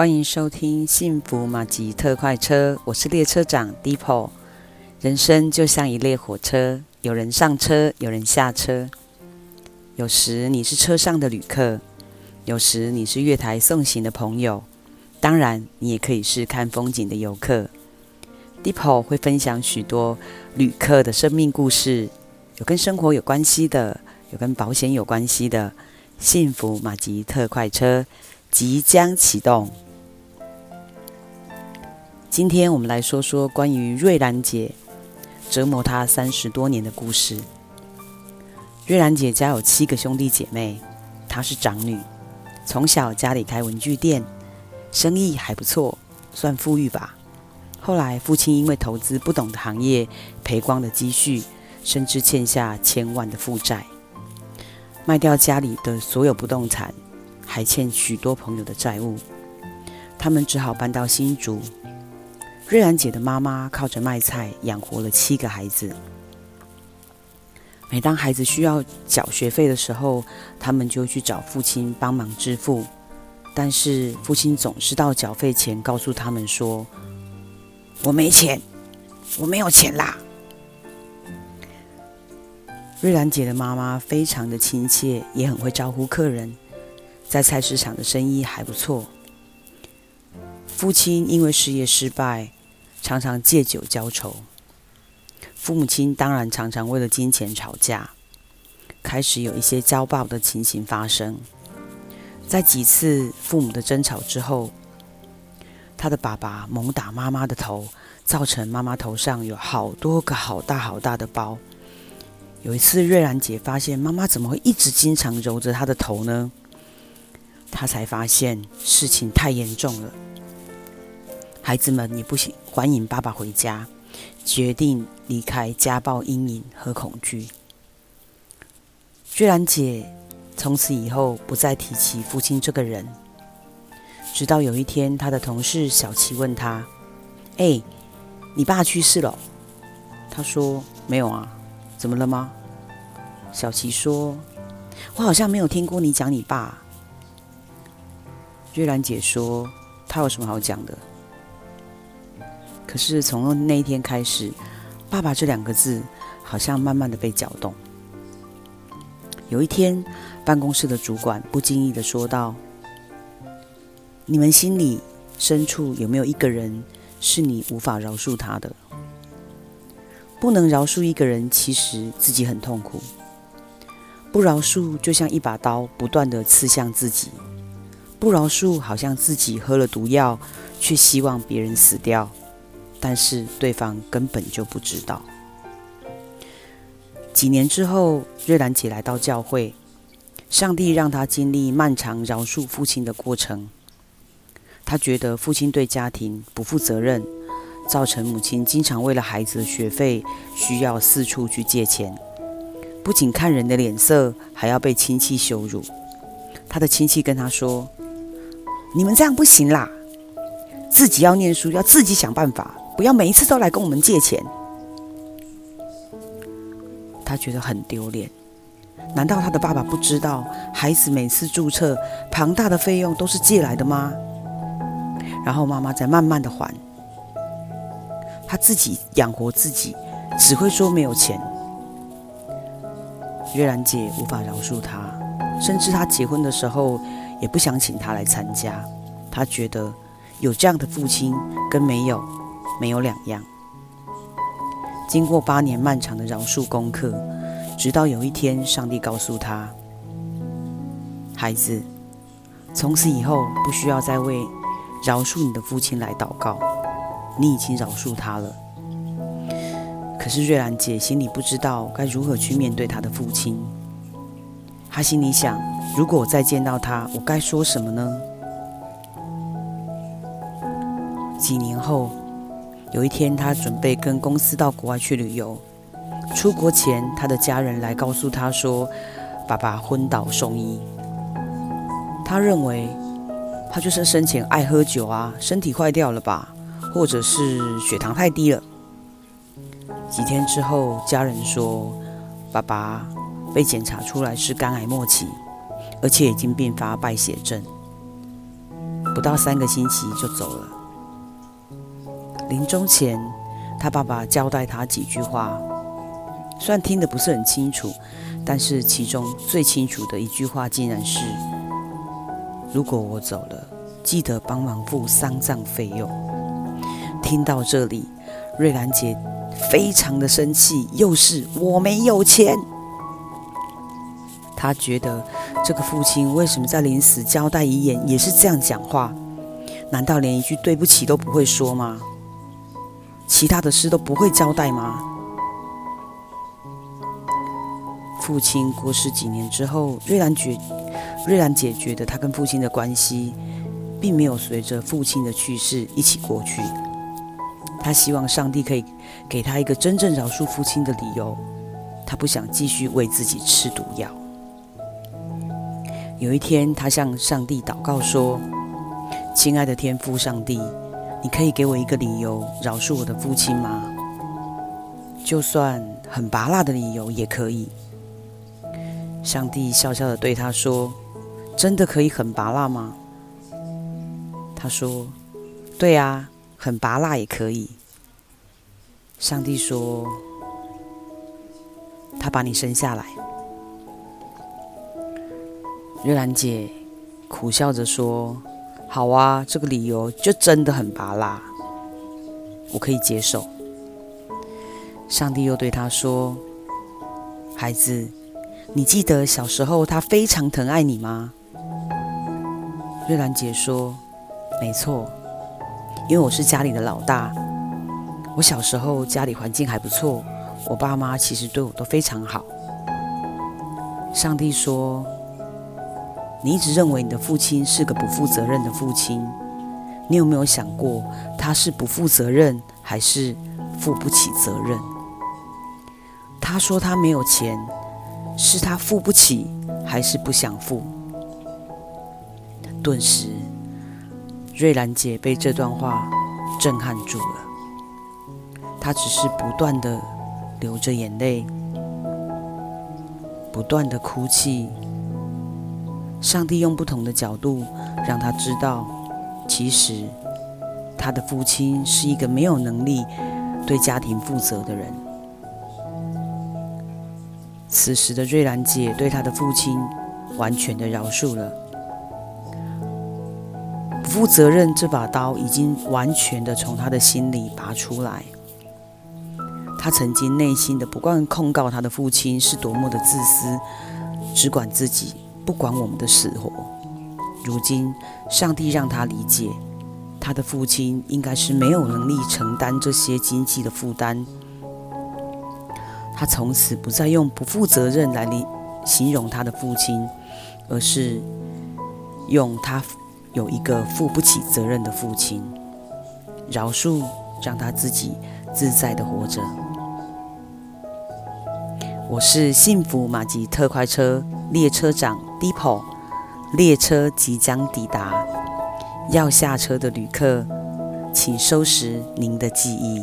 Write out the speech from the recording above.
欢迎收听《幸福马吉特快车》，我是列车长 d e p o。人生就像一列火车，有人上车，有人下车。有时你是车上的旅客，有时你是月台送行的朋友，当然你也可以是看风景的游客。Deepo 会分享许多旅客的生命故事，有跟生活有关系的，有跟保险有关系的。幸福马吉特快车。即将启动。今天我们来说说关于瑞兰姐折磨她三十多年的故事。瑞兰姐家有七个兄弟姐妹，她是长女，从小家里开文具店，生意还不错，算富裕吧。后来父亲因为投资不懂的行业，赔光了积蓄，甚至欠下千万的负债，卖掉家里的所有不动产。还欠许多朋友的债务，他们只好搬到新竹。瑞兰姐的妈妈靠着卖菜养活了七个孩子。每当孩子需要缴学费的时候，他们就去找父亲帮忙支付。但是父亲总是到缴费前告诉他们说：“我没钱，我没有钱啦。”瑞兰姐的妈妈非常的亲切，也很会招呼客人。在菜市场的生意还不错。父亲因为事业失败，常常借酒浇愁。父母亲当然常常为了金钱吵架，开始有一些家暴的情形发生。在几次父母的争吵之后，他的爸爸猛打妈妈的头，造成妈妈头上有好多个好大好大的包。有一次，瑞兰姐发现妈妈怎么会一直经常揉着她的头呢？她才发现事情太严重了，孩子们也不喜欢迎爸爸回家，决定离开家暴阴影和恐惧。瑞兰姐从此以后不再提起父亲这个人，直到有一天，她的同事小琪问她：“哎，你爸去世了？”她说：“没有啊，怎么了吗？”小琪说：“我好像没有听过你讲你爸。”瑞兰姐说：“他有什么好讲的？”可是从那一天开始，“爸爸”这两个字好像慢慢的被搅动。有一天，办公室的主管不经意的说道：“你们心里深处有没有一个人是你无法饶恕他的？不能饶恕一个人，其实自己很痛苦。不饶恕就像一把刀，不断的刺向自己。”不饶恕，好像自己喝了毒药，却希望别人死掉，但是对方根本就不知道。几年之后，瑞兰姐来到教会，上帝让她经历漫长饶恕父亲的过程。她觉得父亲对家庭不负责任，造成母亲经常为了孩子的学费需要四处去借钱，不仅看人的脸色，还要被亲戚羞辱。她的亲戚跟她说。你们这样不行啦！自己要念书，要自己想办法，不要每一次都来跟我们借钱。他觉得很丢脸。难道他的爸爸不知道，孩子每次注册庞大的费用都是借来的吗？然后妈妈再慢慢的还，他自己养活自己，只会说没有钱。月兰姐无法饶恕他，甚至他结婚的时候。也不想请他来参加，他觉得有这样的父亲跟没有没有两样。经过八年漫长的饶恕功课，直到有一天，上帝告诉他：“孩子，从此以后不需要再为饶恕你的父亲来祷告，你已经饶恕他了。”可是瑞兰姐心里不知道该如何去面对她的父亲。她心里想：如果我再见到他，我该说什么呢？几年后，有一天，他准备跟公司到国外去旅游。出国前，他的家人来告诉他说，爸爸昏倒送医。他认为他就是生前爱喝酒啊，身体坏掉了吧，或者是血糖太低了。几天之后，家人说，爸爸。被检查出来是肝癌末期，而且已经并发败血症。不到三个星期就走了。临终前，他爸爸交代他几句话，虽然听得不是很清楚，但是其中最清楚的一句话，竟然是：“如果我走了，记得帮忙付丧葬费用。”听到这里，瑞兰姐非常的生气，又是我没有钱。她觉得这个父亲为什么在临死交代遗言也是这样讲话？难道连一句对不起都不会说吗？其他的事都不会交代吗？父亲过世几年之后，瑞兰觉瑞兰姐觉得她跟父亲的关系并没有随着父亲的去世一起过去。她希望上帝可以给她一个真正饶恕父亲的理由。她不想继续为自己吃毒药。有一天，她向上帝祷告说：“亲爱的天父上帝。”你可以给我一个理由饶恕我的父亲吗？就算很拔辣的理由也可以。上帝笑笑的对他说：“真的可以很拔辣吗？”他说：“对啊，很拔辣也可以。”上帝说：“他把你生下来。”瑞兰姐苦笑着说。好啊，这个理由就真的很拔辣，我可以接受。上帝又对他说：“孩子，你记得小时候他非常疼爱你吗？”瑞兰姐说：“没错，因为我是家里的老大。我小时候家里环境还不错，我爸妈其实对我都非常好。”上帝说。你一直认为你的父亲是个不负责任的父亲，你有没有想过他是不负责任，还是负不起责任？他说他没有钱，是他付不起，还是不想付？顿时，瑞兰姐被这段话震撼住了，她只是不断地流着眼泪，不断地哭泣。上帝用不同的角度让他知道，其实他的父亲是一个没有能力对家庭负责的人。此时的瑞兰姐对她的父亲完全的饶恕了。不负责任这把刀已经完全的从她的心里拔出来。她曾经内心的不断控告她的父亲是多么的自私，只管自己。不管我们的死活，如今上帝让他理解，他的父亲应该是没有能力承担这些经济的负担。他从此不再用不负责任来理形容他的父亲，而是用他有一个负不起责任的父亲。饶恕，让他自己自在的活着。我是幸福马吉特快车列车长。Depot，列车即将抵达，要下车的旅客，请收拾您的记忆。